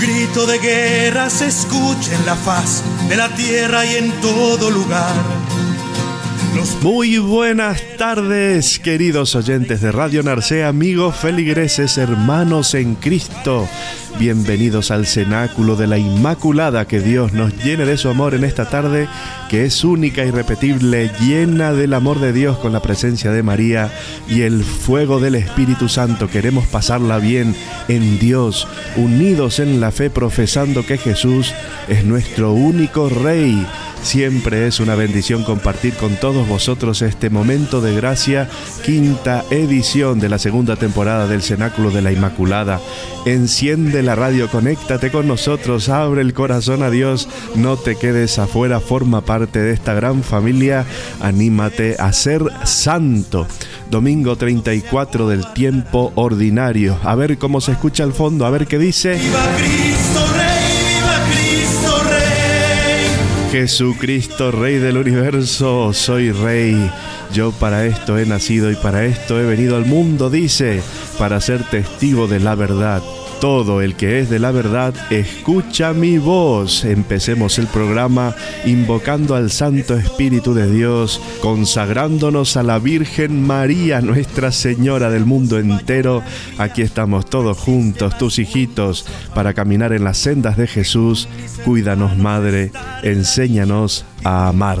Grito de guerra se escucha en la faz de la tierra y en todo lugar. Muy buenas tardes, queridos oyentes de Radio Narcea, amigos feligreses, hermanos en Cristo. Bienvenidos al cenáculo de la Inmaculada, que Dios nos llene de su amor en esta tarde, que es única, irrepetible, llena del amor de Dios con la presencia de María y el fuego del Espíritu Santo. Queremos pasarla bien en Dios, unidos en la fe, profesando que Jesús es nuestro único Rey Siempre es una bendición compartir con todos vosotros este momento de gracia, quinta edición de la segunda temporada del Cenáculo de la Inmaculada. Enciende la radio, conéctate con nosotros, abre el corazón a Dios, no te quedes afuera, forma parte de esta gran familia, anímate a ser santo. Domingo 34 del tiempo ordinario. A ver cómo se escucha al fondo, a ver qué dice. Jesucristo, Rey del universo, soy Rey. Yo para esto he nacido y para esto he venido al mundo, dice, para ser testigo de la verdad. Todo el que es de la verdad, escucha mi voz. Empecemos el programa invocando al Santo Espíritu de Dios, consagrándonos a la Virgen María, Nuestra Señora del mundo entero. Aquí estamos todos juntos, tus hijitos, para caminar en las sendas de Jesús. Cuídanos, Madre, enséñanos a amar.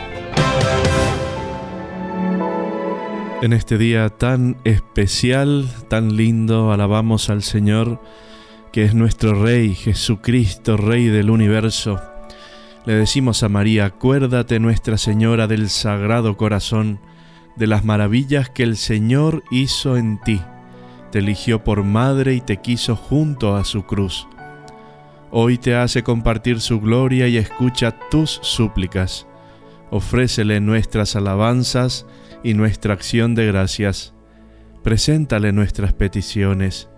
En este día tan especial, tan lindo, alabamos al Señor, que es nuestro Rey, Jesucristo, Rey del universo. Le decimos a María, acuérdate Nuestra Señora del Sagrado Corazón, de las maravillas que el Señor hizo en ti. Te eligió por madre y te quiso junto a su cruz. Hoy te hace compartir su gloria y escucha tus súplicas. Ofrécele nuestras alabanzas y nuestra acción de gracias. Preséntale nuestras peticiones.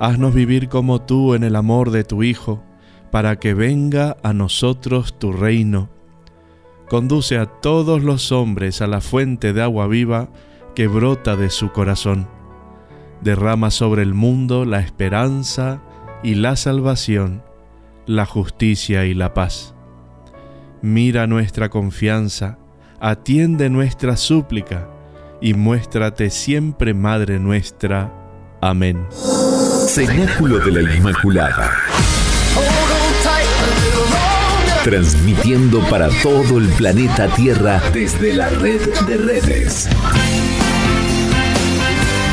Haznos vivir como tú en el amor de tu Hijo, para que venga a nosotros tu reino. Conduce a todos los hombres a la fuente de agua viva que brota de su corazón. Derrama sobre el mundo la esperanza y la salvación, la justicia y la paz. Mira nuestra confianza, atiende nuestra súplica y muéstrate siempre, Madre nuestra. Amén. Cenáculo de la Inmaculada. Transmitiendo para todo el planeta Tierra desde la red de redes.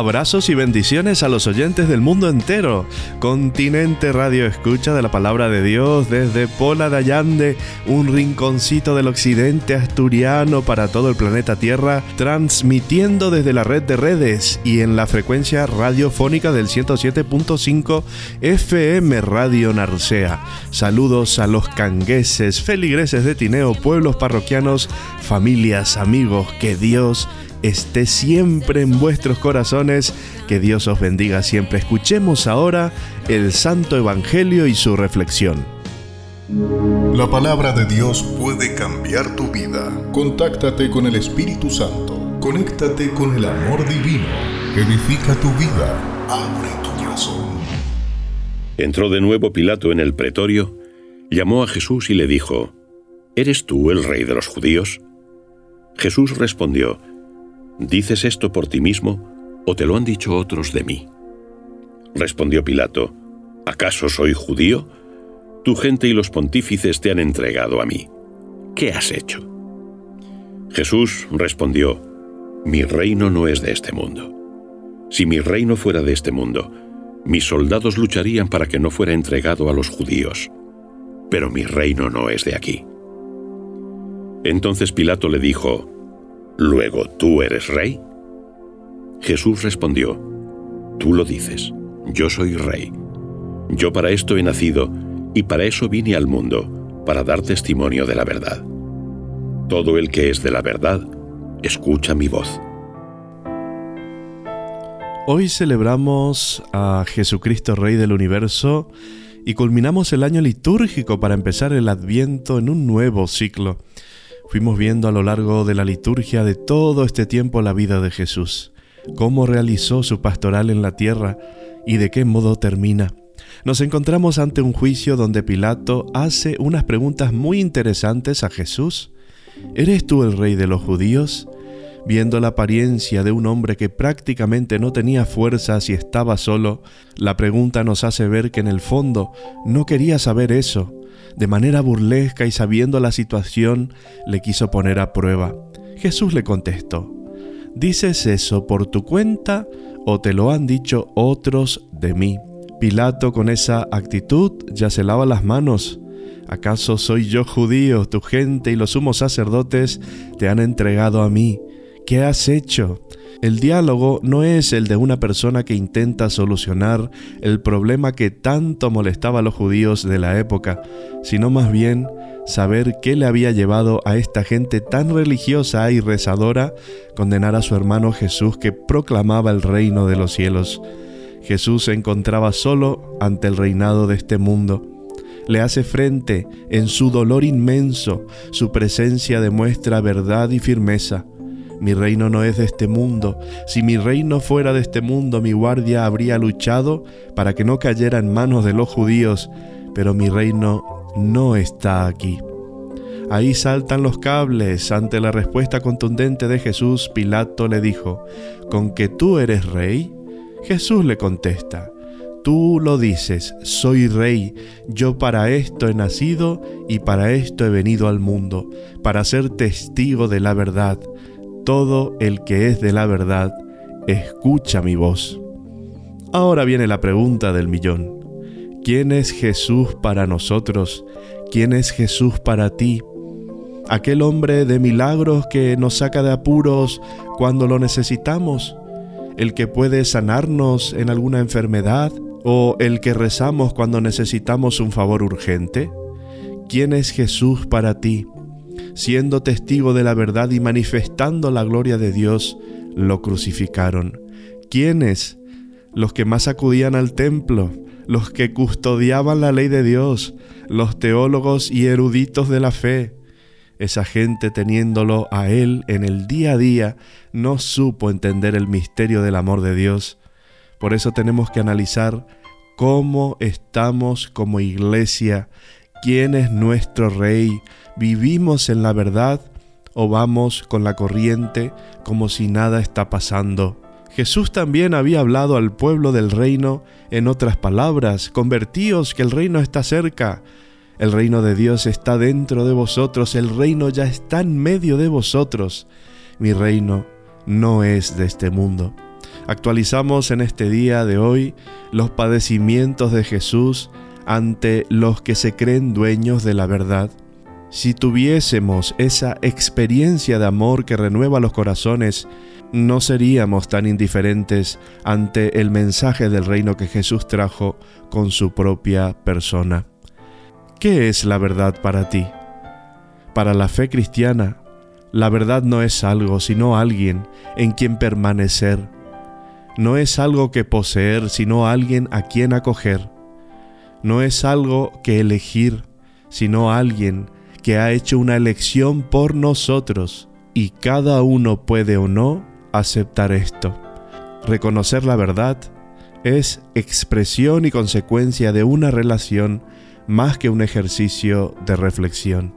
Abrazos y bendiciones a los oyentes del mundo entero. Continente Radio Escucha de la Palabra de Dios desde Pola de Allande, un rinconcito del occidente asturiano para todo el planeta Tierra, transmitiendo desde la red de redes y en la frecuencia radiofónica del 107.5 FM Radio Narcea. Saludos a los cangueses, feligreses de Tineo, pueblos parroquianos, familias, amigos, que Dios esté siempre en vuestros corazones. Que Dios os bendiga siempre. Escuchemos ahora el Santo Evangelio y su reflexión. La palabra de Dios puede cambiar tu vida. Contáctate con el Espíritu Santo. Conéctate con el amor divino. Edifica tu vida. Abre tu corazón. Entró de nuevo Pilato en el pretorio, llamó a Jesús y le dijo, ¿Eres tú el rey de los judíos? Jesús respondió, ¿Dices esto por ti mismo o te lo han dicho otros de mí? Respondió Pilato, ¿acaso soy judío? Tu gente y los pontífices te han entregado a mí. ¿Qué has hecho? Jesús respondió, Mi reino no es de este mundo. Si mi reino fuera de este mundo, mis soldados lucharían para que no fuera entregado a los judíos. Pero mi reino no es de aquí. Entonces Pilato le dijo, Luego, ¿tú eres rey? Jesús respondió, Tú lo dices, yo soy rey. Yo para esto he nacido y para eso vine al mundo, para dar testimonio de la verdad. Todo el que es de la verdad, escucha mi voz. Hoy celebramos a Jesucristo Rey del Universo y culminamos el año litúrgico para empezar el Adviento en un nuevo ciclo. Fuimos viendo a lo largo de la liturgia de todo este tiempo la vida de Jesús, cómo realizó su pastoral en la tierra y de qué modo termina. Nos encontramos ante un juicio donde Pilato hace unas preguntas muy interesantes a Jesús. ¿Eres tú el rey de los judíos? Viendo la apariencia de un hombre que prácticamente no tenía fuerzas y estaba solo, la pregunta nos hace ver que en el fondo no quería saber eso, de manera burlesca y sabiendo la situación, le quiso poner a prueba. Jesús le contestó, ¿dices eso por tu cuenta o te lo han dicho otros de mí? Pilato con esa actitud ya se lava las manos. ¿Acaso soy yo judío? Tu gente y los sumos sacerdotes te han entregado a mí. ¿Qué has hecho? El diálogo no es el de una persona que intenta solucionar el problema que tanto molestaba a los judíos de la época, sino más bien saber qué le había llevado a esta gente tan religiosa y rezadora condenar a su hermano Jesús que proclamaba el reino de los cielos. Jesús se encontraba solo ante el reinado de este mundo. Le hace frente en su dolor inmenso, su presencia demuestra verdad y firmeza. Mi reino no es de este mundo. Si mi reino fuera de este mundo, mi guardia habría luchado para que no cayera en manos de los judíos, pero mi reino no está aquí. Ahí saltan los cables. Ante la respuesta contundente de Jesús, Pilato le dijo, ¿con que tú eres rey? Jesús le contesta, Tú lo dices, soy rey, yo para esto he nacido y para esto he venido al mundo, para ser testigo de la verdad. Todo el que es de la verdad, escucha mi voz. Ahora viene la pregunta del millón. ¿Quién es Jesús para nosotros? ¿Quién es Jesús para ti? Aquel hombre de milagros que nos saca de apuros cuando lo necesitamos, el que puede sanarnos en alguna enfermedad o el que rezamos cuando necesitamos un favor urgente. ¿Quién es Jesús para ti? Siendo testigo de la verdad y manifestando la gloria de Dios, lo crucificaron. ¿Quiénes? Los que más acudían al templo, los que custodiaban la ley de Dios, los teólogos y eruditos de la fe. Esa gente teniéndolo a Él en el día a día no supo entender el misterio del amor de Dios. Por eso tenemos que analizar cómo estamos como iglesia, quién es nuestro Rey, ¿Vivimos en la verdad o vamos con la corriente como si nada está pasando? Jesús también había hablado al pueblo del reino en otras palabras, convertíos que el reino está cerca. El reino de Dios está dentro de vosotros, el reino ya está en medio de vosotros. Mi reino no es de este mundo. Actualizamos en este día de hoy los padecimientos de Jesús ante los que se creen dueños de la verdad. Si tuviésemos esa experiencia de amor que renueva los corazones, no seríamos tan indiferentes ante el mensaje del reino que Jesús trajo con su propia persona. ¿Qué es la verdad para ti? Para la fe cristiana, la verdad no es algo, sino alguien en quien permanecer. No es algo que poseer, sino alguien a quien acoger. No es algo que elegir, sino alguien que ha hecho una elección por nosotros, y cada uno puede o no aceptar esto. Reconocer la verdad es expresión y consecuencia de una relación más que un ejercicio de reflexión.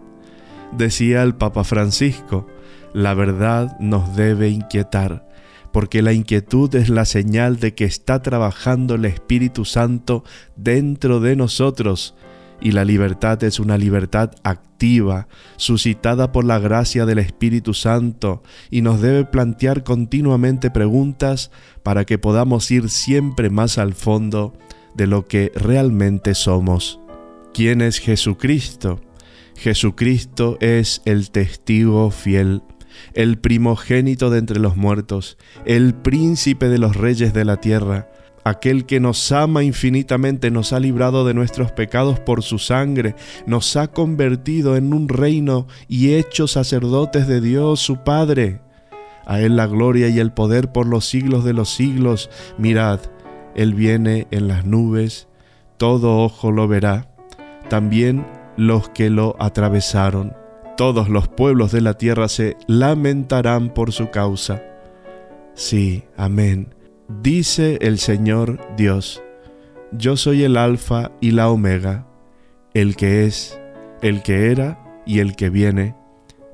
Decía el Papa Francisco, la verdad nos debe inquietar, porque la inquietud es la señal de que está trabajando el Espíritu Santo dentro de nosotros y la libertad es una libertad activa, suscitada por la gracia del Espíritu Santo, y nos debe plantear continuamente preguntas para que podamos ir siempre más al fondo de lo que realmente somos. ¿Quién es Jesucristo? Jesucristo es el testigo fiel, el primogénito de entre los muertos, el príncipe de los reyes de la tierra, Aquel que nos ama infinitamente nos ha librado de nuestros pecados por su sangre, nos ha convertido en un reino y hecho sacerdotes de Dios su Padre. A Él la gloria y el poder por los siglos de los siglos. Mirad, Él viene en las nubes, todo ojo lo verá, también los que lo atravesaron. Todos los pueblos de la tierra se lamentarán por su causa. Sí, amén Dice el Señor Dios, yo soy el Alfa y la Omega, el que es, el que era y el que viene,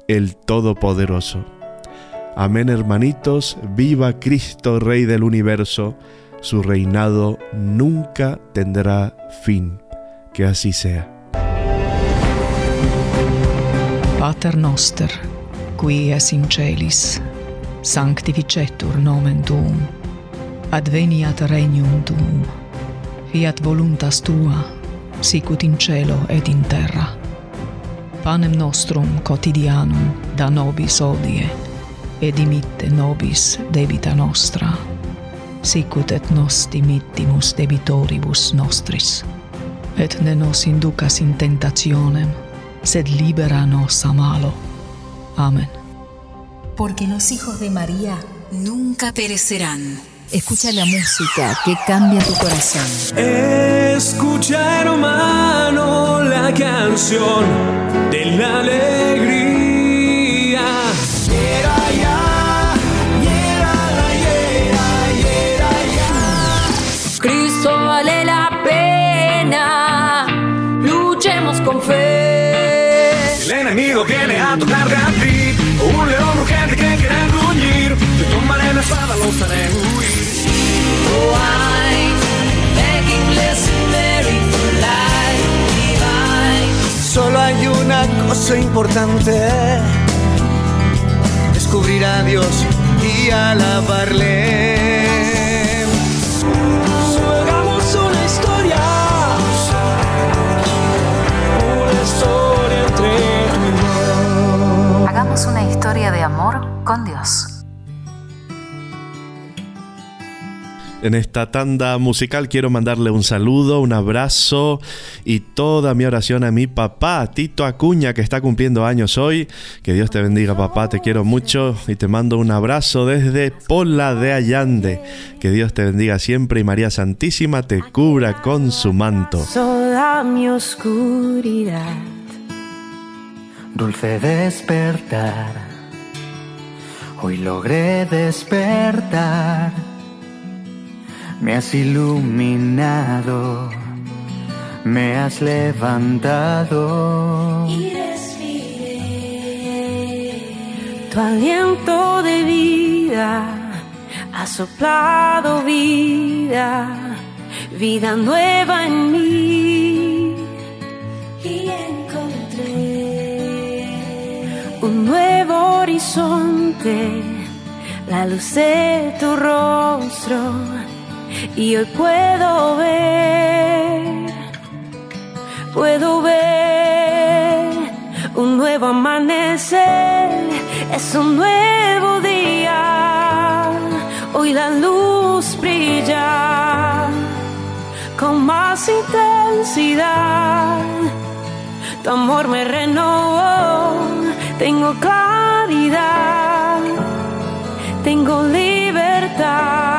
el Todopoderoso. Amén hermanitos, viva Cristo Rey del universo, su reinado nunca tendrá fin. Que así sea. Pater noster, qui es in celis, sanctificetur nomen tuum adveniat regnum tuum. Fiat voluntas tua, sicut in cielo et in terra. Panem nostrum quotidianum da nobis odie, et dimitte nobis debita nostra, sicut et nos dimittimus debitoribus nostris. Et ne nos inducas in tentationem, sed libera nos a malo. Amen. Porque los hijos de María nunca perecerán. Escucha la música que cambia tu corazón. Escucha, hermano, la canción de la alegría. Hiera ya, hiera la hiera, hiera ya. Cristo vale la pena. Luchemos con fe. El enemigo viene a tocar a ti. Un león urgente que quiere gruñir. Te tomaré la espada, los haré. Solo hay una cosa importante, descubrir a Dios y alabarle. Hagamos una historia, una historia entre tú Hagamos una historia de amor con Dios. En esta tanda musical quiero mandarle un saludo, un abrazo y toda mi oración a mi papá, Tito Acuña, que está cumpliendo años hoy. Que Dios te bendiga, papá, te quiero mucho y te mando un abrazo desde Pola de Allande. Que Dios te bendiga siempre y María Santísima te cubra con su manto. Toda mi oscuridad, dulce despertar. Hoy logré despertar me has iluminado, me has levantado. Y respiré tu aliento de vida ha soplado vida, vida nueva en mí. Y encontré un nuevo horizonte, la luz de tu rostro, y hoy puedo ver, puedo ver un nuevo amanecer, es un nuevo día, hoy la luz brilla con más intensidad, tu amor me renovó, tengo claridad, tengo libertad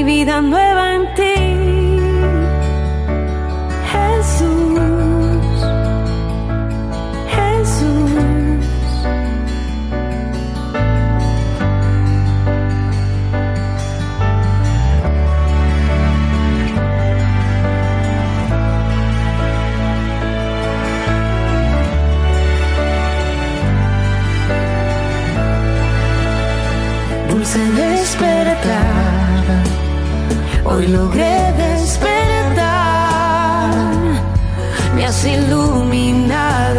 Mi vida nueva en ti. Hoy logré despertar. Me has iluminado,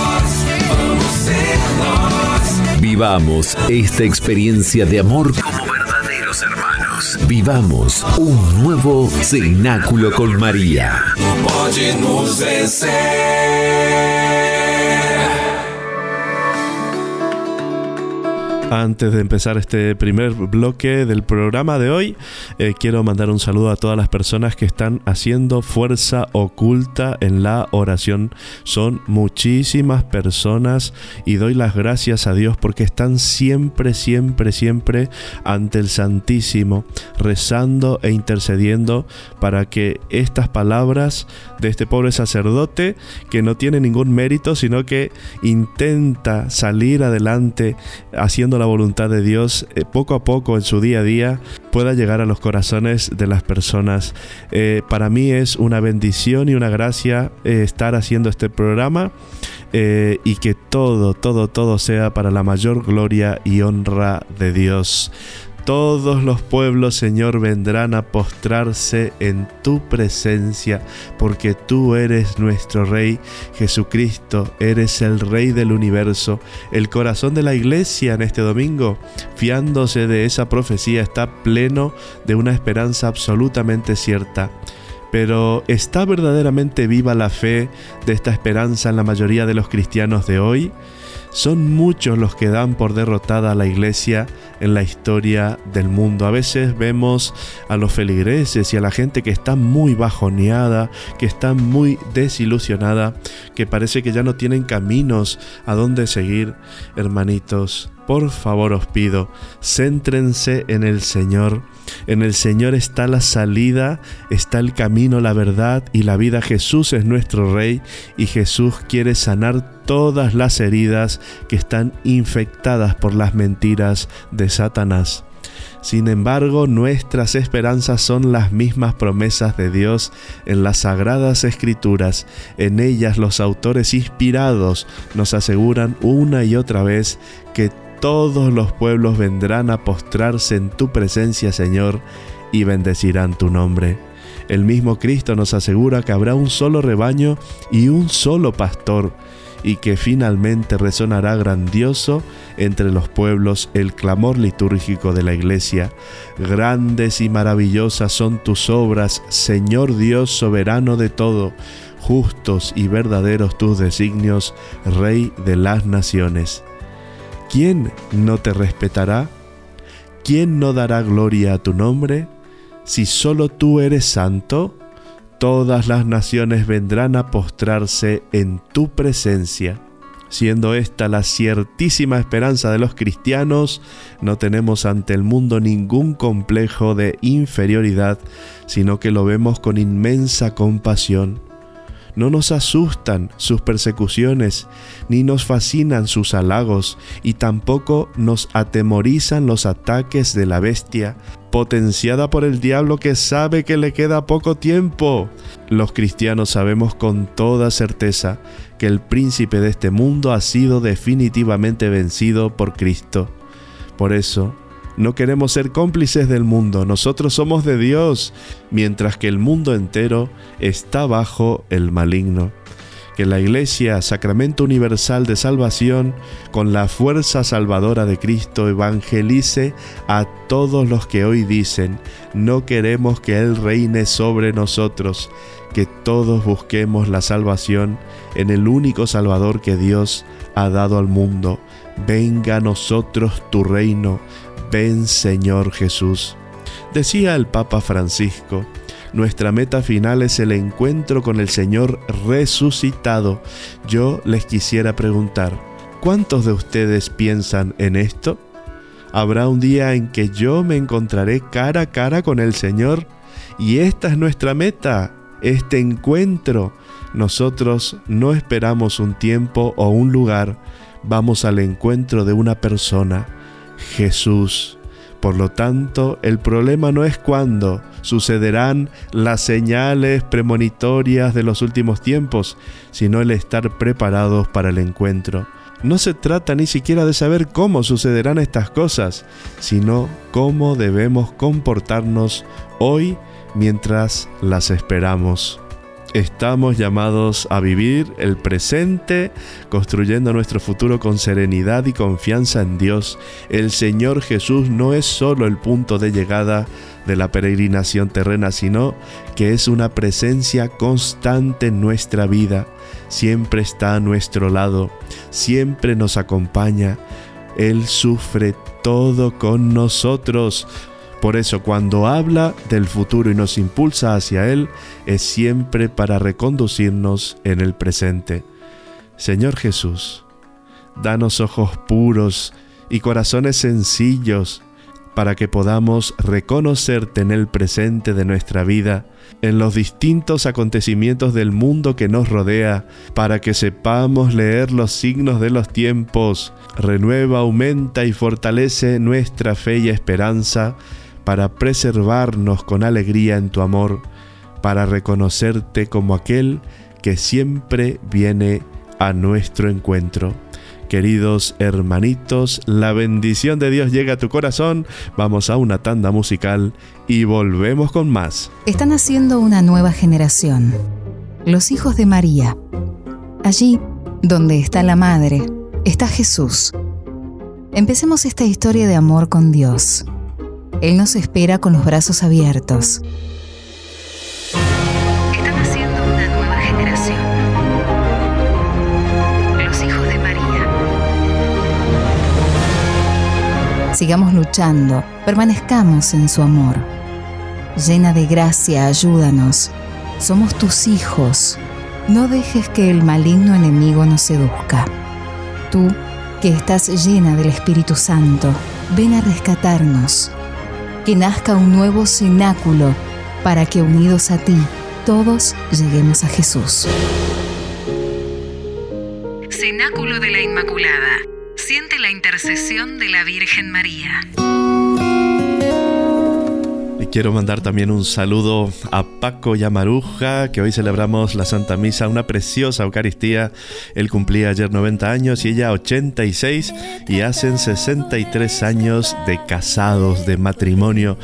Vivamos esta experiencia de amor como verdaderos hermanos. Vivamos un nuevo cenáculo con María. Antes de empezar este primer bloque del programa de hoy, eh, quiero mandar un saludo a todas las personas que están haciendo fuerza oculta en la oración. Son muchísimas personas y doy las gracias a Dios porque están siempre, siempre, siempre ante el Santísimo, rezando e intercediendo para que estas palabras de este pobre sacerdote, que no tiene ningún mérito, sino que intenta salir adelante haciendo la voluntad de Dios eh, poco a poco en su día a día pueda llegar a los corazones de las personas. Eh, para mí es una bendición y una gracia eh, estar haciendo este programa y que todo, todo, todo sea para la mayor gloria y honra de Dios. Todos los pueblos, Señor, vendrán a postrarse en tu presencia, porque tú eres nuestro Rey, Jesucristo, eres el Rey del universo. El corazón de la iglesia en este domingo, fiándose de esa profecía, está pleno de una esperanza absolutamente cierta. Pero ¿está verdaderamente viva la fe de esta esperanza en la mayoría de los cristianos de hoy? Son muchos los que dan por derrotada a la iglesia en la historia del mundo. A veces vemos a los feligreses y a la gente que está muy bajoneada, que está muy desilusionada, que parece que ya no tienen caminos a dónde seguir. Hermanitos, por favor os pido, céntrense en el Señor. En el Señor está la salida, está el camino, la verdad y la vida. Jesús es nuestro Rey y Jesús quiere sanar todas las heridas que están infectadas por las mentiras de Satanás. Sin embargo, nuestras esperanzas son las mismas promesas de Dios en las sagradas escrituras. En ellas los autores inspirados nos aseguran una y otra vez que todos los pueblos vendrán a postrarse en tu presencia, Señor, y bendecirán tu nombre. El mismo Cristo nos asegura que habrá un solo rebaño y un solo pastor, y que finalmente resonará grandioso entre los pueblos el clamor litúrgico de la iglesia. Grandes y maravillosas son tus obras, Señor Dios soberano de todo, justos y verdaderos tus designios, Rey de las naciones. ¿Quién no te respetará? ¿Quién no dará gloria a tu nombre? Si solo tú eres santo, todas las naciones vendrán a postrarse en tu presencia. Siendo esta la ciertísima esperanza de los cristianos, no tenemos ante el mundo ningún complejo de inferioridad, sino que lo vemos con inmensa compasión no nos asustan sus persecuciones, ni nos fascinan sus halagos, y tampoco nos atemorizan los ataques de la bestia, potenciada por el diablo que sabe que le queda poco tiempo. Los cristianos sabemos con toda certeza que el príncipe de este mundo ha sido definitivamente vencido por Cristo. Por eso, no queremos ser cómplices del mundo, nosotros somos de Dios, mientras que el mundo entero está bajo el maligno. Que la Iglesia, sacramento universal de salvación, con la fuerza salvadora de Cristo, evangelice a todos los que hoy dicen, no queremos que Él reine sobre nosotros, que todos busquemos la salvación en el único Salvador que Dios ha dado al mundo. Venga a nosotros tu reino, Ven Señor Jesús. Decía el Papa Francisco, nuestra meta final es el encuentro con el Señor resucitado. Yo les quisiera preguntar, ¿cuántos de ustedes piensan en esto? ¿Habrá un día en que yo me encontraré cara a cara con el Señor? Y esta es nuestra meta, este encuentro. Nosotros no esperamos un tiempo o un lugar, vamos al encuentro de una persona Jesús. Por lo tanto, el problema no es cuándo sucederán las señales premonitorias de los últimos tiempos, sino el estar preparados para el encuentro. No se trata ni siquiera de saber cómo sucederán estas cosas, sino cómo debemos comportarnos hoy mientras las esperamos. Estamos llamados a vivir el presente, construyendo nuestro futuro con serenidad y confianza en Dios. El Señor Jesús no es solo el punto de llegada de la peregrinación terrena, sino que es una presencia constante en nuestra vida. Siempre está a nuestro lado, siempre nos acompaña. Él sufre todo con nosotros por eso cuando habla del futuro y nos impulsa hacia Él, es siempre para reconducirnos en el presente. Señor Jesús, danos ojos puros y corazones sencillos para que podamos reconocerte en el presente de nuestra vida, en los distintos acontecimientos del mundo que nos rodea, para que sepamos leer los signos de los tiempos, renueva, aumenta y fortalece nuestra fe y esperanza, para preservarnos con alegría en tu amor, para reconocerte como aquel que siempre viene a nuestro encuentro. Queridos hermanitos, la bendición de Dios llega a tu corazón. Vamos a una tanda musical y volvemos con más. Están naciendo una nueva generación, los hijos de María. Allí, donde está la Madre, está Jesús. Empecemos esta historia de amor con Dios. Él nos espera con los brazos abiertos. Están naciendo una nueva generación, los hijos de María. Sigamos luchando, permanezcamos en su amor. Llena de gracia, ayúdanos. Somos tus hijos. No dejes que el maligno enemigo nos seduzca. Tú, que estás llena del Espíritu Santo, ven a rescatarnos. Que nazca un nuevo cenáculo para que unidos a ti, todos lleguemos a Jesús. Cenáculo de la Inmaculada. Siente la intercesión de la Virgen María. Y quiero mandar también un saludo a Paco Yamaruja, que hoy celebramos la Santa Misa, una preciosa Eucaristía. Él cumplía ayer 90 años y ella 86 y hacen 63 años de casados, de matrimonio.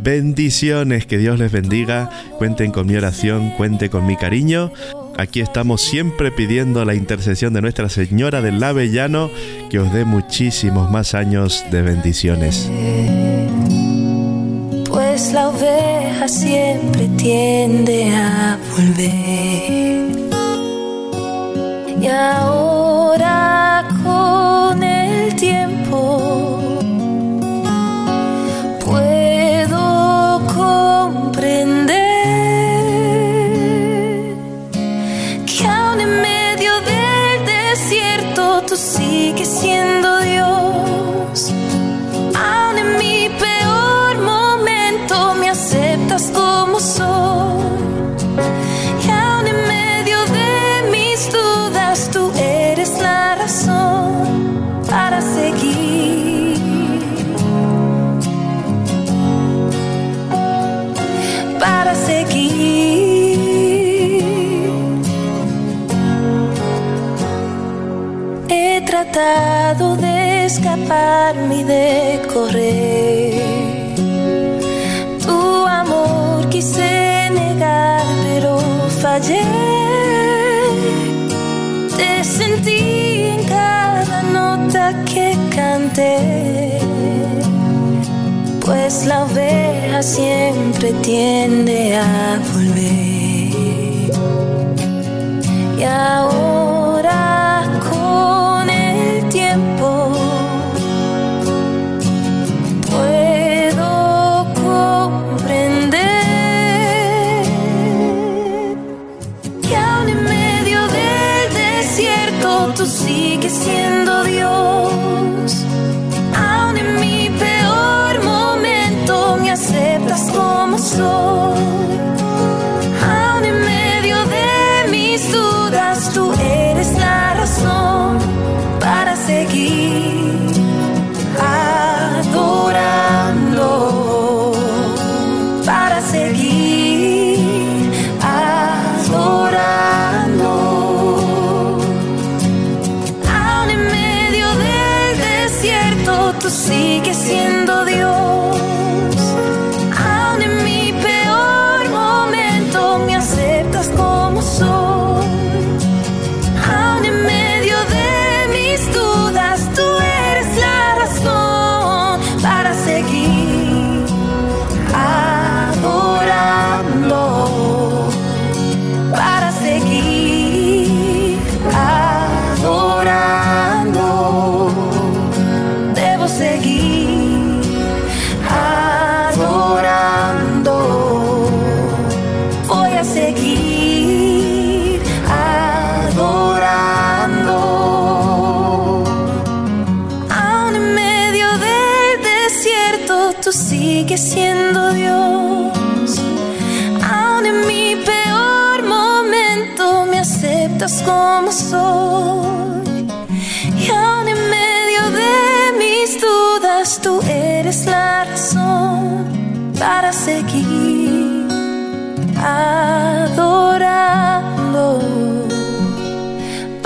Bendiciones, que Dios les bendiga. Cuenten con mi oración, cuenten con mi cariño. Aquí estamos siempre pidiendo la intercesión de Nuestra Señora del Lavellano, que os dé muchísimos más años de bendiciones. La oveja siempre tiende a volver. Y ahora con el tiempo aceptas como soy. Y aún en medio de mis dudas tú eres la razón para seguir. Para seguir. He tratado de escaparme y de correr. Fallé. Te sentí en cada nota que canté. Pues la oveja siempre tiende a volver. Y ahora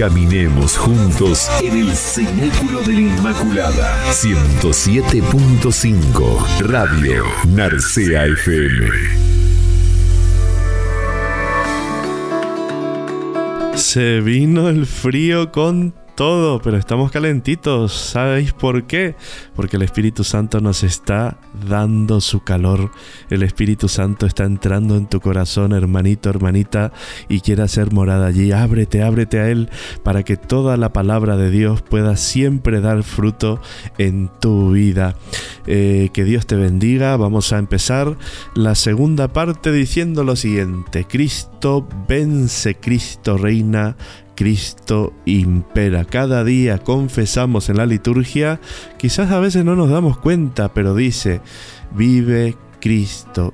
Caminemos juntos en el cenáculo de la Inmaculada. 107.5 Radio Narcea FM. Se vino el frío con todo, pero estamos calentitos. ¿Sabéis por qué? Porque el Espíritu Santo nos está dando su calor. El Espíritu Santo está entrando en tu corazón, hermanito, hermanita, y quiere hacer morada allí. Ábrete, ábrete a Él para que toda la palabra de Dios pueda siempre dar fruto en tu vida. Eh, que Dios te bendiga. Vamos a empezar la segunda parte diciendo lo siguiente. Cristo vence, Cristo reina. Cristo impera. Cada día confesamos en la liturgia, quizás a veces no nos damos cuenta, pero dice, vive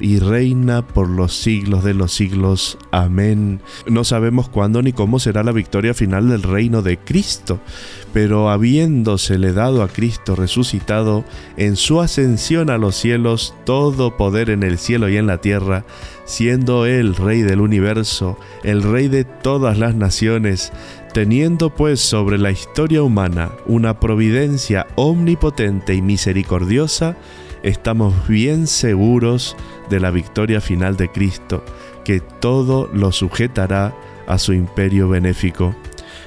Y reina por los siglos de los siglos. Amén. No sabemos cuándo ni cómo será la victoria final del reino de Cristo, pero habiéndosele dado a Cristo resucitado en su ascensión a los cielos todo poder en el cielo y en la tierra, siendo Él Rey del universo, el Rey de todas las naciones, teniendo pues sobre la historia humana una providencia omnipotente y misericordiosa, estamos bien seguros de la victoria final de Cristo, que todo lo sujetará a su imperio benéfico.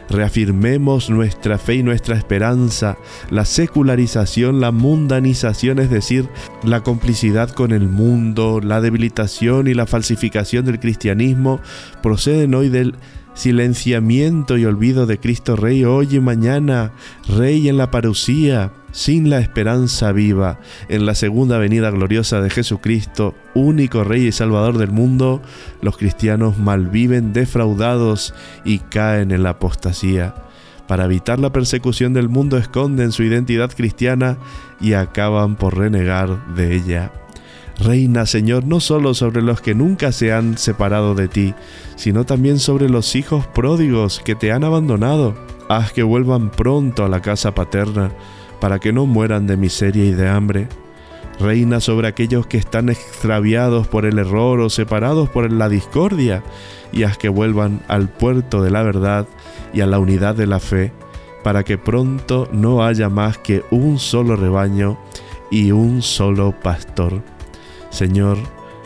Reafirmemos nuestra fe y nuestra esperanza. La secularización, la mundanización, es decir, la complicidad con el mundo, la debilitación y la falsificación del cristianismo, proceden hoy del silenciamiento y olvido de Cristo Rey hoy y mañana, Rey en la parucía, sin la esperanza viva en la segunda venida gloriosa de Jesucristo, único Rey y Salvador del mundo, los cristianos malviven defraudados y caen en la apostasía. Para evitar la persecución del mundo esconden su identidad cristiana y acaban por renegar de ella. Reina, Señor, no solo sobre los que nunca se han separado de ti, sino también sobre los hijos pródigos que te han abandonado. Haz que vuelvan pronto a la casa paterna, para que no mueran de miseria y de hambre. Reina sobre aquellos que están extraviados por el error o separados por la discordia, y haz que vuelvan al puerto de la verdad y a la unidad de la fe, para que pronto no haya más que un solo rebaño y un solo pastor. Señor,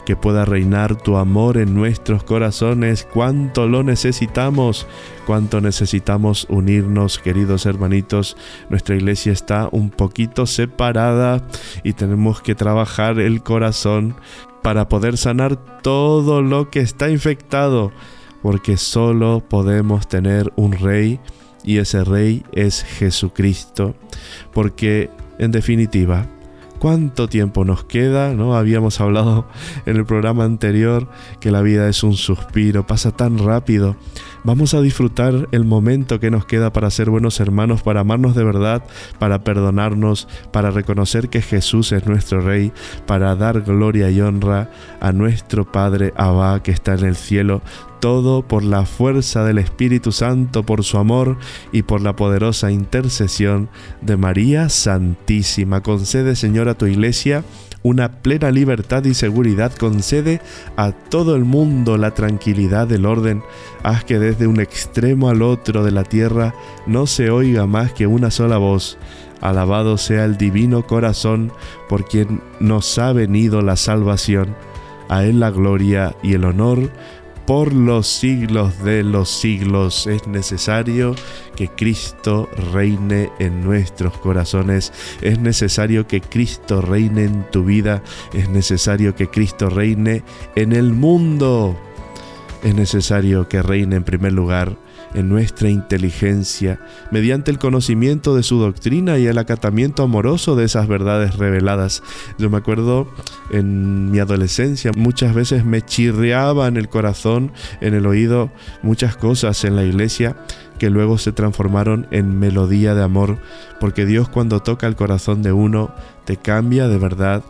que pueda reinar tu amor en nuestros corazones, cuánto lo necesitamos, cuánto necesitamos unirnos, queridos hermanitos. Nuestra iglesia está un poquito separada y tenemos que trabajar el corazón para poder sanar todo lo que está infectado, porque solo podemos tener un rey y ese rey es Jesucristo, porque en definitiva, cuánto tiempo nos queda, ¿no? Habíamos hablado en el programa anterior que la vida es un suspiro, pasa tan rápido. Vamos a disfrutar el momento que nos queda para ser buenos hermanos, para amarnos de verdad, para perdonarnos, para reconocer que Jesús es nuestro Rey, para dar gloria y honra a nuestro Padre Abba que está en el cielo todo por la fuerza del Espíritu Santo, por su amor y por la poderosa intercesión de María Santísima. Concede, Señor, a tu iglesia una plena libertad y seguridad. Concede a todo el mundo la tranquilidad del orden. Haz que desde un extremo al otro de la tierra no se oiga más que una sola voz. Alabado sea el divino corazón por quien nos ha venido la salvación. A él la gloria y el honor por los siglos de los siglos. Es necesario que Cristo reine en nuestros corazones. Es necesario que Cristo reine en tu vida. Es necesario que Cristo reine en el mundo. Es necesario que reine en primer lugar en nuestra inteligencia, mediante el conocimiento de su doctrina y el acatamiento amoroso de esas verdades reveladas. Yo me acuerdo en mi adolescencia, muchas veces me chirriaba en el corazón, en el oído, muchas cosas en la iglesia que luego se transformaron en melodía de amor, porque Dios cuando toca el corazón de uno, te cambia de verdad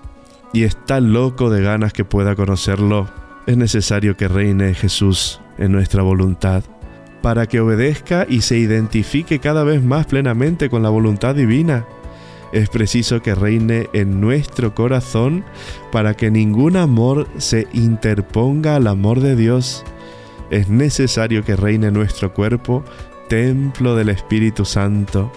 y está loco de ganas que pueda conocerlo. Es necesario que reine Jesús en nuestra voluntad para que obedezca y se identifique cada vez más plenamente con la voluntad divina. Es preciso que reine en nuestro corazón para que ningún amor se interponga al amor de Dios. Es necesario que reine nuestro cuerpo, templo del Espíritu Santo.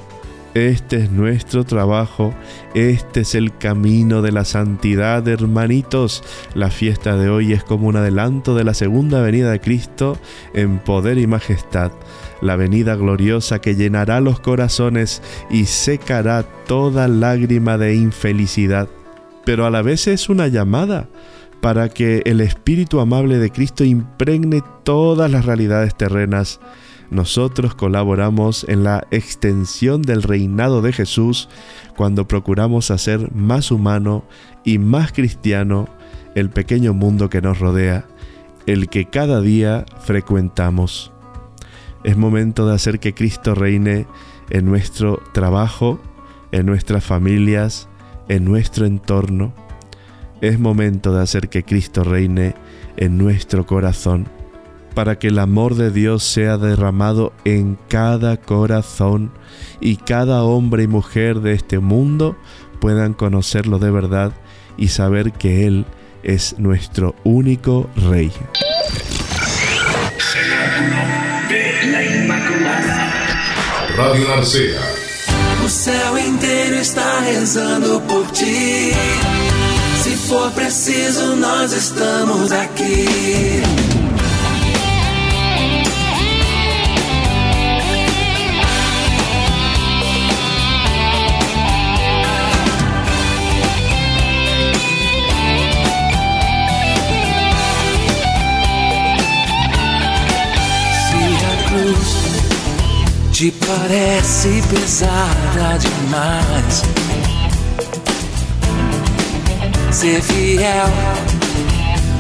Este es nuestro trabajo, este es el camino de la santidad, hermanitos. La fiesta de hoy es como un adelanto de la segunda venida de Cristo en poder y majestad, la venida gloriosa que llenará los corazones y secará toda lágrima de infelicidad. Pero a la vez es una llamada para que el Espíritu amable de Cristo impregne todas las realidades terrenas nosotros colaboramos en la extensión del reinado de Jesús cuando procuramos hacer más humano y más cristiano el pequeño mundo que nos rodea, el que cada día frecuentamos. Es momento de hacer que Cristo reine en nuestro trabajo, en nuestras familias, en nuestro entorno. Es momento de hacer que Cristo reine en nuestro corazón para que el amor de Dios sea derramado en cada corazón y cada hombre y mujer de este mundo puedan conocerlo de verdad y saber que Él es nuestro único Rey. Radio Narcea. O céu inteiro está rezando por ti. Se for preciso, nós estamos aqui. Te parece pesada demais. Ser fiel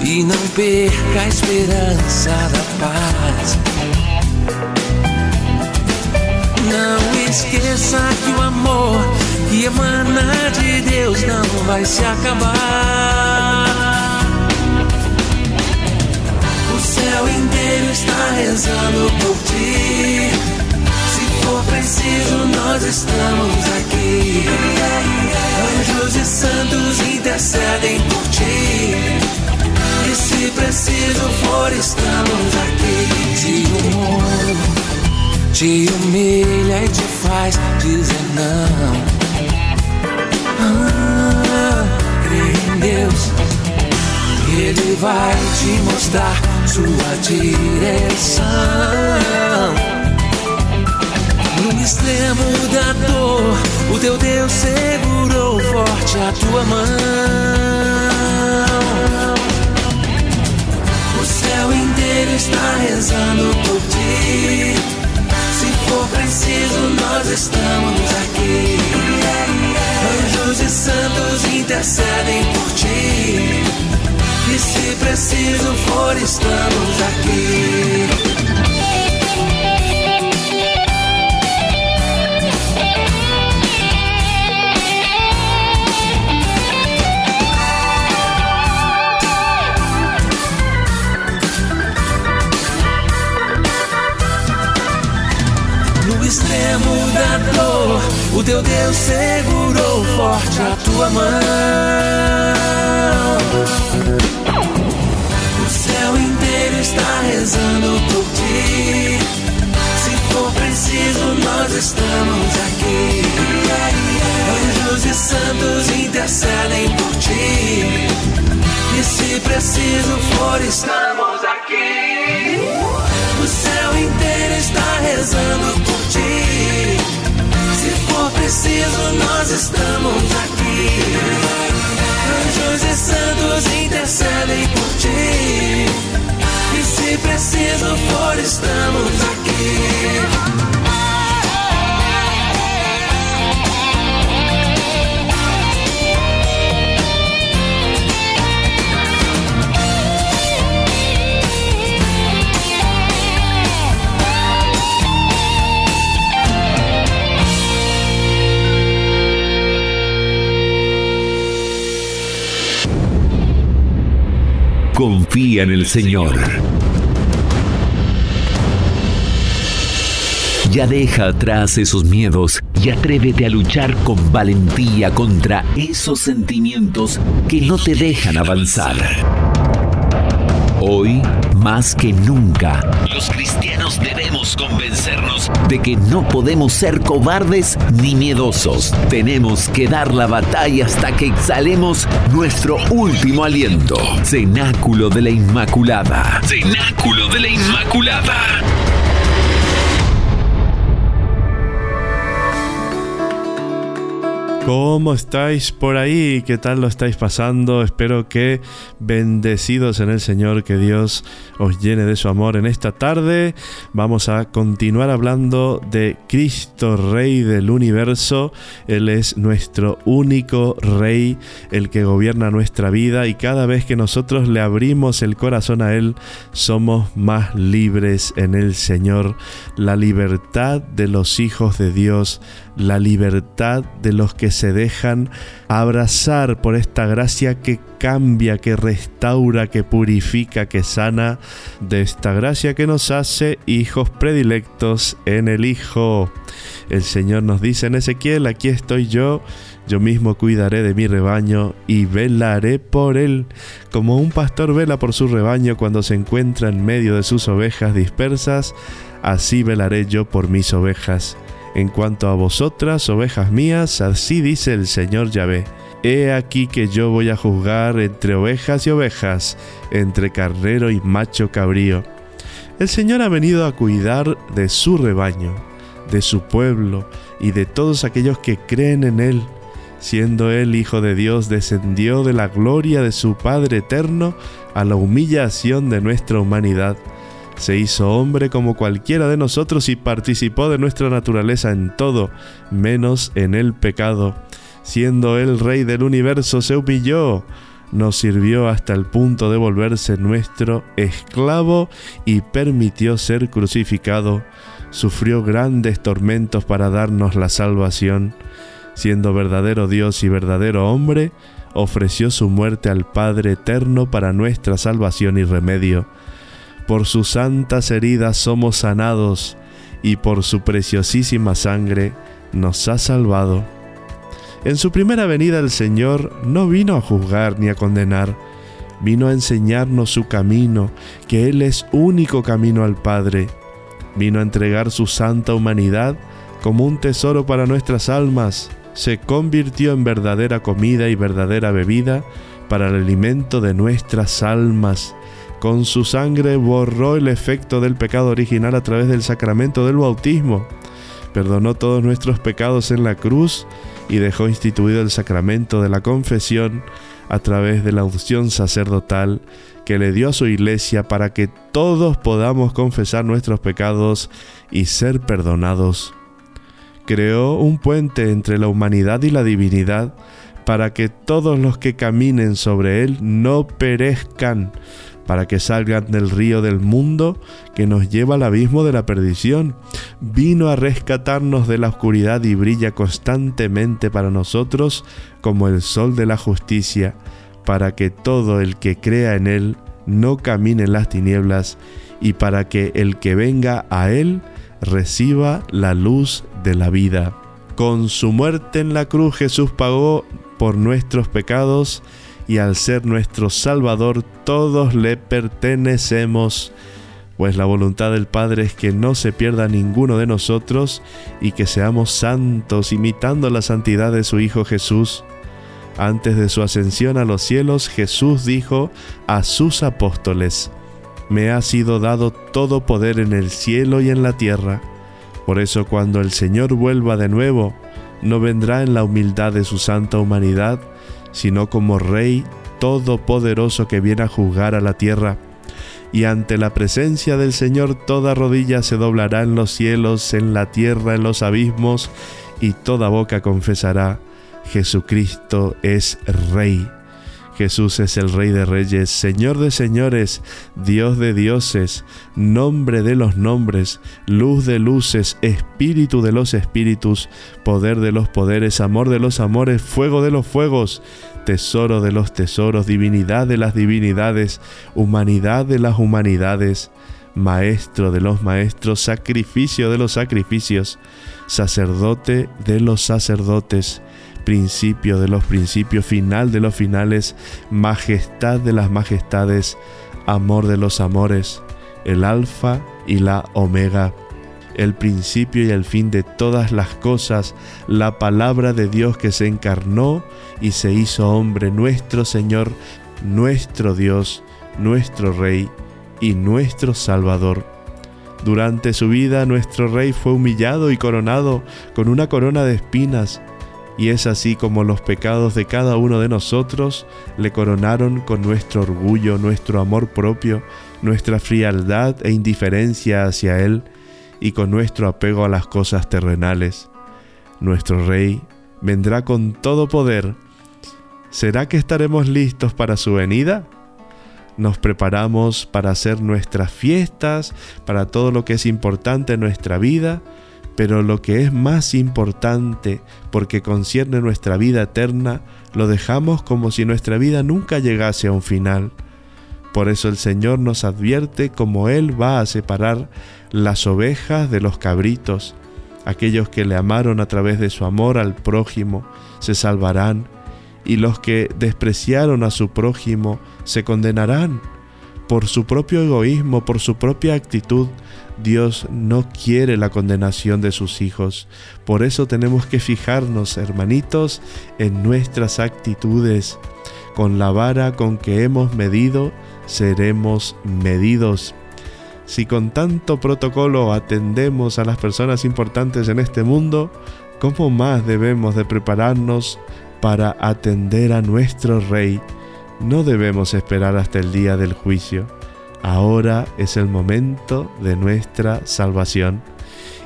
e não perca a esperança da paz. Não esqueça que o amor que emana de Deus não vai se acabar. O céu inteiro está rezando por ti preciso, nós estamos aqui. Anjos e santos intercedem por ti. E se preciso for, estamos aqui. Te humor, te humilha e te faz dizer não. Ah, crê em Deus. Ele vai te mostrar sua direção. No extremo da dor, o teu Deus segurou forte a tua mão. O céu inteiro está rezando por ti. Se for preciso, nós estamos aqui. Anjos e santos intercedem por ti. E se preciso for, estamos aqui. O teu Deus segurou forte a tua mão. O céu inteiro está rezando por ti. Se for preciso, nós estamos aqui. Nós estamos aqui. Anjos e santos intercedem por ti. E se preciso for, estamos Confía en el Señor. Ya deja atrás esos miedos y atrévete a luchar con valentía contra esos sentimientos que no te dejan avanzar. Hoy, más que nunca, los cristianos debemos convencernos de que no podemos ser cobardes ni miedosos. Tenemos que dar la batalla hasta que exhalemos nuestro último aliento. Cenáculo de la Inmaculada. Cenáculo de la Inmaculada. ¿Cómo estáis por ahí? ¿Qué tal lo estáis pasando? Espero que bendecidos en el Señor, que Dios os llene de su amor en esta tarde. Vamos a continuar hablando de Cristo, Rey del universo. Él es nuestro único Rey, el que gobierna nuestra vida y cada vez que nosotros le abrimos el corazón a Él, somos más libres en el Señor. La libertad de los hijos de Dios la libertad de los que se dejan abrazar por esta gracia que cambia, que restaura, que purifica, que sana, de esta gracia que nos hace hijos predilectos en el Hijo. El Señor nos dice en Ezequiel, aquí estoy yo, yo mismo cuidaré de mi rebaño y velaré por él, como un pastor vela por su rebaño cuando se encuentra en medio de sus ovejas dispersas, así velaré yo por mis ovejas en cuanto a vosotras, ovejas mías, así dice el Señor Yahvé. He aquí que yo voy a juzgar entre ovejas y ovejas, entre carnero y macho cabrío. El Señor ha venido a cuidar de su rebaño, de su pueblo y de todos aquellos que creen en Él. Siendo Él Hijo de Dios, descendió de la gloria de su Padre eterno a la humillación de nuestra humanidad se hizo hombre como cualquiera de nosotros y participó de nuestra naturaleza en todo, menos en el pecado. Siendo él rey del universo, se humilló, nos sirvió hasta el punto de volverse nuestro esclavo y permitió ser crucificado. Sufrió grandes tormentos para darnos la salvación. Siendo verdadero Dios y verdadero hombre, ofreció su muerte al Padre eterno para nuestra salvación y remedio por sus santas heridas somos sanados y por su preciosísima sangre nos ha salvado. En su primera venida el Señor no vino a juzgar ni a condenar, vino a enseñarnos su camino, que Él es único camino al Padre. Vino a entregar su santa humanidad como un tesoro para nuestras almas. Se convirtió en verdadera comida y verdadera bebida para el alimento de nuestras almas con su sangre borró el efecto del pecado original a través del sacramento del bautismo. Perdonó todos nuestros pecados en la cruz y dejó instituido el sacramento de la confesión a través de la unción sacerdotal que le dio a su iglesia para que todos podamos confesar nuestros pecados y ser perdonados. Creó un puente entre la humanidad y la divinidad para que todos los que caminen sobre él no perezcan, para que salgan del río del mundo que nos lleva al abismo de la perdición. Vino a rescatarnos de la oscuridad y brilla constantemente para nosotros como el sol de la justicia, para que todo el que crea en Él no camine en las tinieblas y para que el que venga a Él reciba la luz de la vida. Con su muerte en la cruz Jesús pagó por nuestros pecados y al ser nuestro Salvador todos le pertenecemos, pues la voluntad del Padre es que no se pierda ninguno de nosotros y que seamos santos imitando la santidad de su Hijo Jesús. Antes de su ascensión a los cielos, Jesús dijo a sus apóstoles, Me ha sido dado todo poder en el cielo y en la tierra. Por eso cuando el Señor vuelva de nuevo, no vendrá en la humildad de su santa humanidad, sino como Rey todopoderoso que viene a juzgar a la tierra. Y ante la presencia del Señor toda rodilla se doblará en los cielos, en la tierra, en los abismos, y toda boca confesará, Jesucristo es Rey. Jesús es el Rey de Reyes, Señor de Señores, Dios de dioses, nombre de los nombres, luz de luces, espíritu de los espíritus, poder de los poderes, amor de los amores, fuego de los fuegos, tesoro de los tesoros, divinidad de las divinidades, humanidad de las humanidades, maestro de los maestros, sacrificio de los sacrificios, sacerdote de los sacerdotes, principio de los principios, final de los finales, majestad de las majestades, amor de los amores, el alfa y la omega, el principio y el fin de todas las cosas, la palabra de Dios que se encarnó y se hizo hombre, nuestro Señor, nuestro Dios, nuestro Rey y nuestro Salvador. Durante su vida nuestro Rey fue humillado y coronado con una corona de espinas, y es así como los pecados de cada uno de nosotros le coronaron con nuestro orgullo, nuestro amor propio, nuestra frialdad e indiferencia hacia Él y con nuestro apego a las cosas terrenales. Nuestro Rey vendrá con todo poder. ¿Será que estaremos listos para su venida? Nos preparamos para hacer nuestras fiestas, para todo lo que es importante en nuestra vida, pero lo que es más importante porque concierne nuestra vida eterna, lo dejamos como si nuestra vida nunca llegase a un final. Por eso el Señor nos advierte cómo Él va a separar las ovejas de los cabritos. Aquellos que le amaron a través de su amor al prójimo se salvarán, y los que despreciaron a su prójimo se condenarán. Por su propio egoísmo, por su propia actitud, Dios no quiere la condenación de sus hijos. Por eso tenemos que fijarnos, hermanitos, en nuestras actitudes. Con la vara con que hemos medido, seremos medidos. Si con tanto protocolo atendemos a las personas importantes en este mundo, ¿cómo más debemos de prepararnos para atender a nuestro Rey? No debemos esperar hasta el día del juicio. Ahora es el momento de nuestra salvación.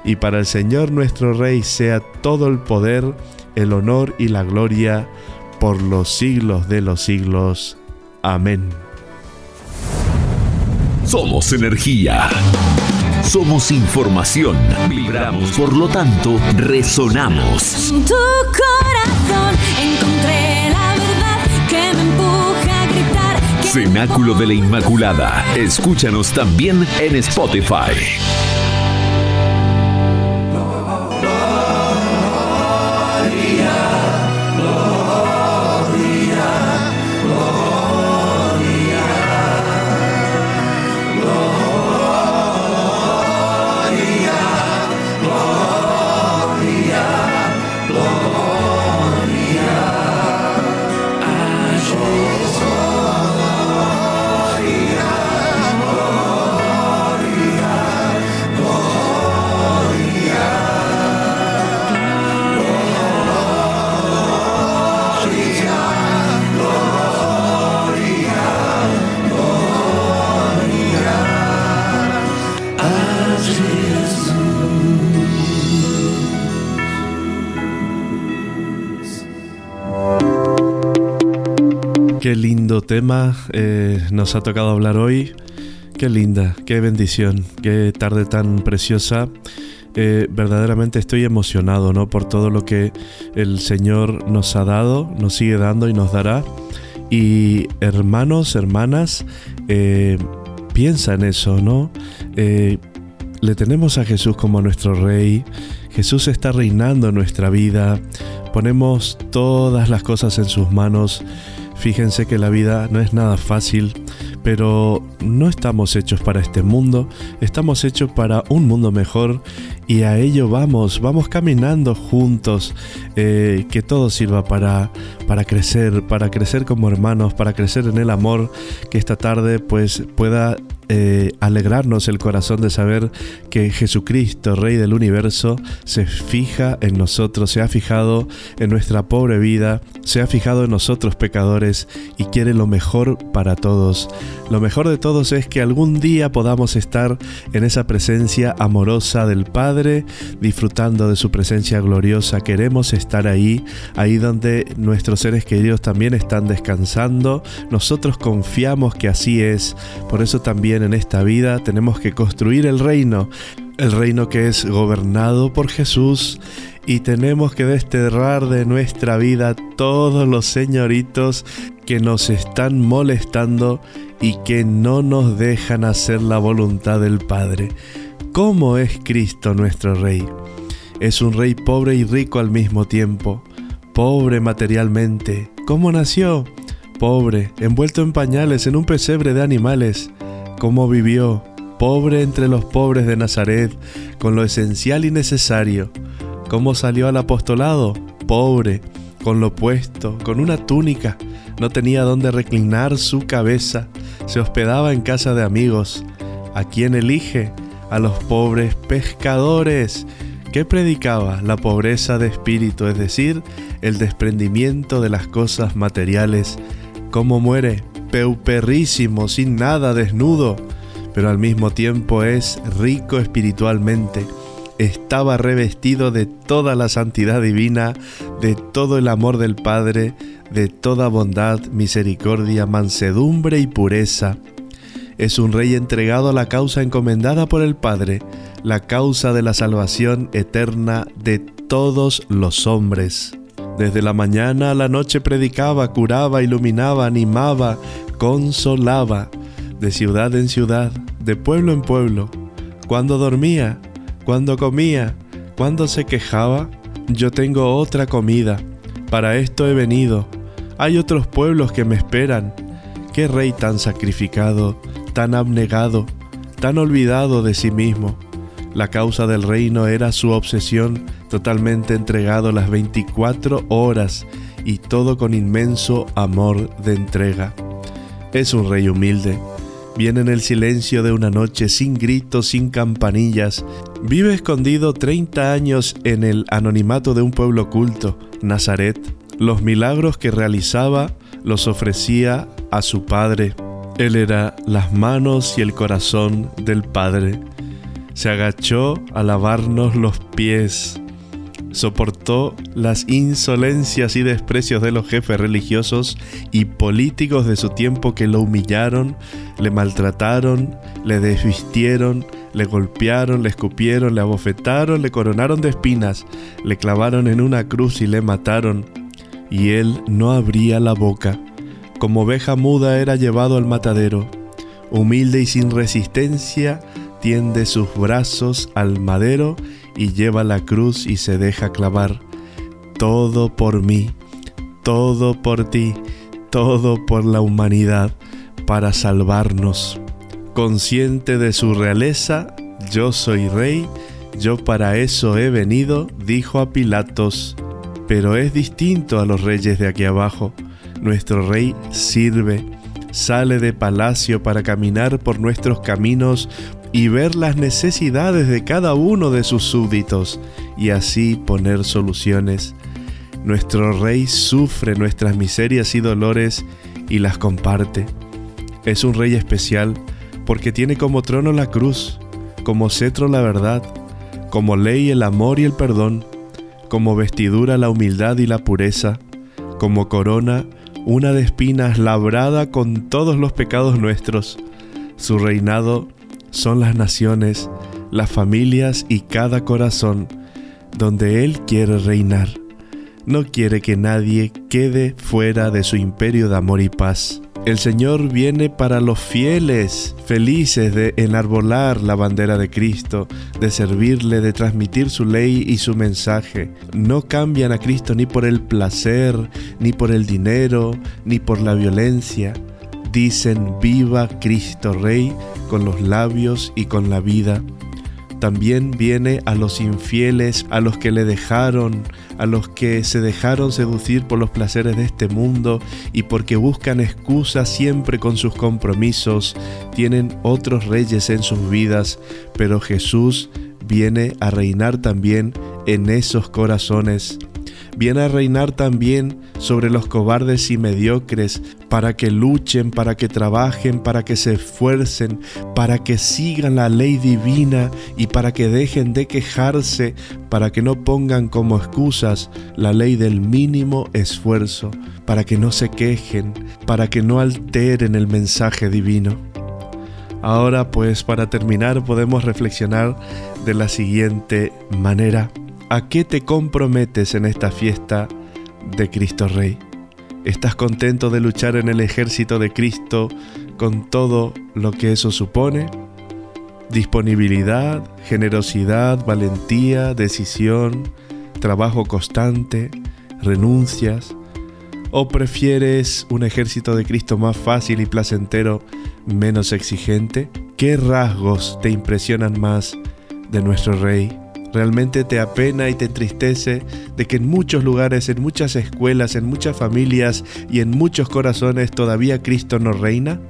Y para el Señor nuestro Rey sea todo el poder, el honor y la gloria por los siglos de los siglos. Amén. Somos energía. Somos información. Vibramos, por lo tanto, resonamos. Tu corazón Cenáculo de la Inmaculada. Escúchanos también en Spotify. Qué lindo tema eh, nos ha tocado hablar hoy. Qué linda, qué bendición, qué tarde tan preciosa. Eh, verdaderamente estoy emocionado ¿no? por todo lo que el Señor nos ha dado, nos sigue dando y nos dará. Y hermanos, hermanas, eh, piensa en eso, ¿no? Eh, le tenemos a Jesús como nuestro Rey. Jesús está reinando en nuestra vida. Ponemos todas las cosas en sus manos. Fíjense que la vida no es nada fácil, pero no estamos hechos para este mundo, estamos hechos para un mundo mejor y a ello vamos, vamos caminando juntos, eh, que todo sirva para, para crecer, para crecer como hermanos, para crecer en el amor, que esta tarde pues pueda eh, alegrarnos el corazón de saber que Jesucristo, Rey del universo, se fija en nosotros, se ha fijado en nuestra pobre vida, se ha fijado en nosotros pecadores y quiere lo mejor para todos. Lo mejor de todos es que algún día podamos estar en esa presencia amorosa del Padre, disfrutando de su presencia gloriosa. Queremos estar ahí, ahí donde nuestros seres queridos también están descansando. Nosotros confiamos que así es. Por eso también en esta vida tenemos que construir el reino, el reino que es gobernado por Jesús y tenemos que desterrar de nuestra vida todos los señoritos que nos están molestando y que no nos dejan hacer la voluntad del Padre. ¿Cómo es Cristo nuestro Rey? Es un Rey pobre y rico al mismo tiempo, pobre materialmente. ¿Cómo nació? Pobre, envuelto en pañales en un pesebre de animales. ¿Cómo vivió? Pobre entre los pobres de Nazaret, con lo esencial y necesario. ¿Cómo salió al apostolado? Pobre, con lo puesto, con una túnica. No tenía dónde reclinar su cabeza. Se hospedaba en casa de amigos. ¿A quién elige? A los pobres pescadores. ¿Qué predicaba? La pobreza de espíritu, es decir, el desprendimiento de las cosas materiales. ¿Cómo muere? Peuperrísimo, sin nada, desnudo, pero al mismo tiempo es rico espiritualmente. Estaba revestido de toda la santidad divina, de todo el amor del Padre, de toda bondad, misericordia, mansedumbre y pureza. Es un rey entregado a la causa encomendada por el Padre, la causa de la salvación eterna de todos los hombres. Desde la mañana a la noche predicaba, curaba, iluminaba, animaba, consolaba, de ciudad en ciudad, de pueblo en pueblo. Cuando dormía, cuando comía, cuando se quejaba, yo tengo otra comida, para esto he venido. Hay otros pueblos que me esperan. Qué rey tan sacrificado, tan abnegado, tan olvidado de sí mismo. La causa del reino era su obsesión, totalmente entregado las 24 horas y todo con inmenso amor de entrega. Es un rey humilde. Viene en el silencio de una noche sin gritos, sin campanillas. Vive escondido 30 años en el anonimato de un pueblo culto, Nazaret. Los milagros que realizaba los ofrecía a su Padre. Él era las manos y el corazón del Padre. Se agachó a lavarnos los pies. Soportó las insolencias y desprecios de los jefes religiosos y políticos de su tiempo que lo humillaron, le maltrataron, le desvistieron, le golpearon, le escupieron, le abofetaron, le coronaron de espinas, le clavaron en una cruz y le mataron. Y él no abría la boca. Como oveja muda era llevado al matadero. Humilde y sin resistencia, tiende sus brazos al madero y lleva la cruz y se deja clavar. Todo por mí, todo por ti, todo por la humanidad, para salvarnos. Consciente de su realeza, yo soy rey, yo para eso he venido, dijo a Pilatos. Pero es distinto a los reyes de aquí abajo. Nuestro rey sirve, sale de palacio para caminar por nuestros caminos y ver las necesidades de cada uno de sus súbditos y así poner soluciones. Nuestro Rey sufre nuestras miserias y dolores y las comparte. Es un Rey especial porque tiene como trono la cruz, como cetro la verdad, como ley el amor y el perdón, como vestidura la humildad y la pureza, como corona una de espinas labrada con todos los pecados nuestros. Su reinado son las naciones, las familias y cada corazón donde Él quiere reinar. No quiere que nadie quede fuera de su imperio de amor y paz. El Señor viene para los fieles, felices de enarbolar la bandera de Cristo, de servirle, de transmitir su ley y su mensaje. No cambian a Cristo ni por el placer, ni por el dinero, ni por la violencia dicen viva Cristo Rey con los labios y con la vida. también viene a los infieles, a los que le dejaron, a los que se dejaron seducir por los placeres de este mundo y porque buscan excusas siempre con sus compromisos, tienen otros reyes en sus vidas, pero Jesús viene a reinar también en esos corazones viene a reinar también sobre los cobardes y mediocres, para que luchen, para que trabajen, para que se esfuercen, para que sigan la ley divina y para que dejen de quejarse, para que no pongan como excusas la ley del mínimo esfuerzo, para que no se quejen, para que no alteren el mensaje divino. Ahora pues para terminar podemos reflexionar de la siguiente manera. ¿A qué te comprometes en esta fiesta de Cristo Rey? ¿Estás contento de luchar en el ejército de Cristo con todo lo que eso supone? Disponibilidad, generosidad, valentía, decisión, trabajo constante, renuncias. ¿O prefieres un ejército de Cristo más fácil y placentero, menos exigente? ¿Qué rasgos te impresionan más de nuestro Rey? Realmente te apena y te entristece de que en muchos lugares, en muchas escuelas, en muchas familias y en muchos corazones todavía Cristo no reina?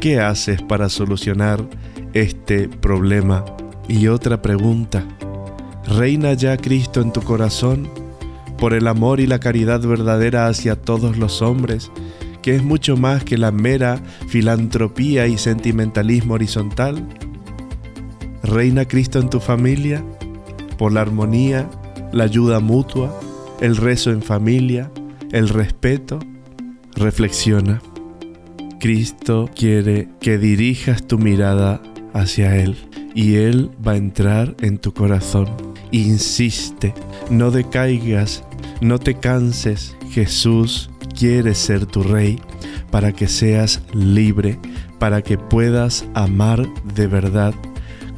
¿Qué haces para solucionar este problema? Y otra pregunta, ¿reina ya Cristo en tu corazón por el amor y la caridad verdadera hacia todos los hombres, que es mucho más que la mera filantropía y sentimentalismo horizontal? ¿Reina Cristo en tu familia? Por la armonía, la ayuda mutua, el rezo en familia, el respeto, reflexiona. Cristo quiere que dirijas tu mirada hacia Él y Él va a entrar en tu corazón. Insiste, no decaigas, no te canses. Jesús quiere ser tu rey para que seas libre, para que puedas amar de verdad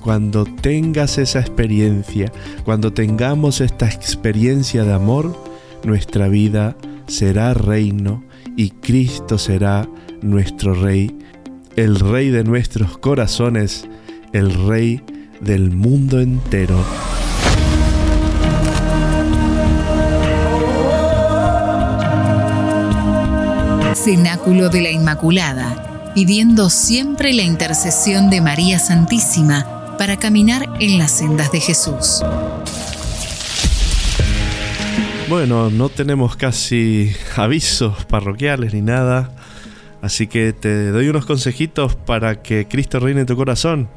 cuando tengas esa experiencia, cuando tengamos esta experiencia de amor, nuestra vida será reino y Cristo será nuestro Rey, el Rey de nuestros corazones, el Rey del mundo entero. Cenáculo de la Inmaculada, pidiendo siempre la intercesión de María Santísima para caminar en las sendas de Jesús. Bueno, no tenemos casi avisos parroquiales ni nada, así que te doy unos consejitos para que Cristo reine en tu corazón.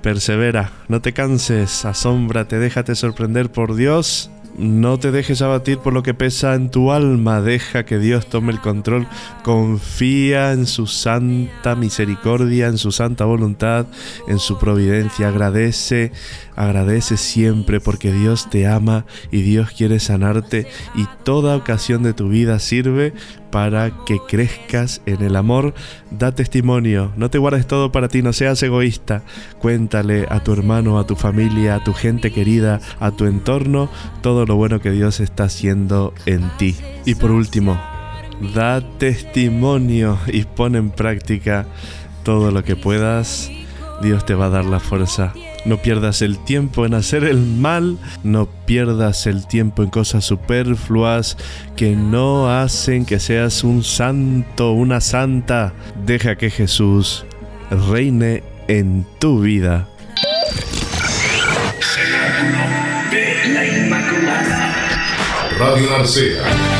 Persevera, no te canses, asómbrate, déjate sorprender por Dios no te dejes abatir por lo que pesa en tu alma, deja que Dios tome el control, confía en su santa misericordia, en su santa voluntad, en su providencia, agradece, agradece siempre porque Dios te ama y Dios quiere sanarte y toda ocasión de tu vida sirve para que crezcas en el amor. Da testimonio, no te guardes todo para ti, no seas egoísta. Cuéntale a tu hermano, a tu familia, a tu gente querida, a tu entorno, todo lo bueno que Dios está haciendo en ti. Y por último, da testimonio y pon en práctica todo lo que puedas. Dios te va a dar la fuerza no pierdas el tiempo en hacer el mal, no pierdas el tiempo en cosas superfluas que no hacen que seas un santo, una santa. Deja que Jesús reine en tu vida. Radio Narcea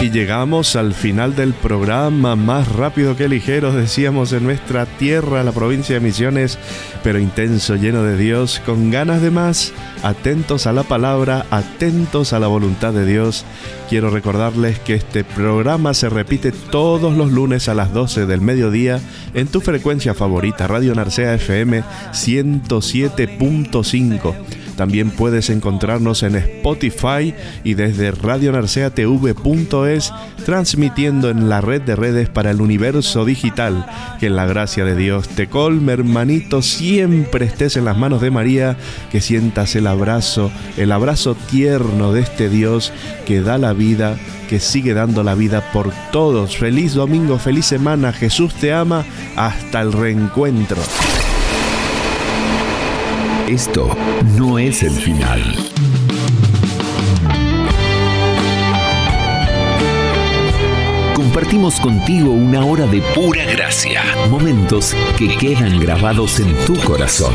y llegamos al final del programa, más rápido que ligero, decíamos, en nuestra tierra, la provincia de Misiones, pero intenso, lleno de Dios, con ganas de más, atentos a la palabra, atentos a la voluntad de Dios. Quiero recordarles que este programa se repite todos los lunes a las 12 del mediodía en tu frecuencia favorita, Radio Narcea FM 107.5 también puedes encontrarnos en Spotify y desde radionarceatv.es transmitiendo en la red de redes para el universo digital. Que la gracia de Dios te colme, hermanito, siempre estés en las manos de María, que sientas el abrazo, el abrazo tierno de este Dios que da la vida que sigue dando la vida por todos. Feliz domingo, feliz semana, Jesús te ama, hasta el reencuentro. Esto no es el final. Compartimos contigo una hora de pura gracia, momentos que quedan grabados en tu corazón.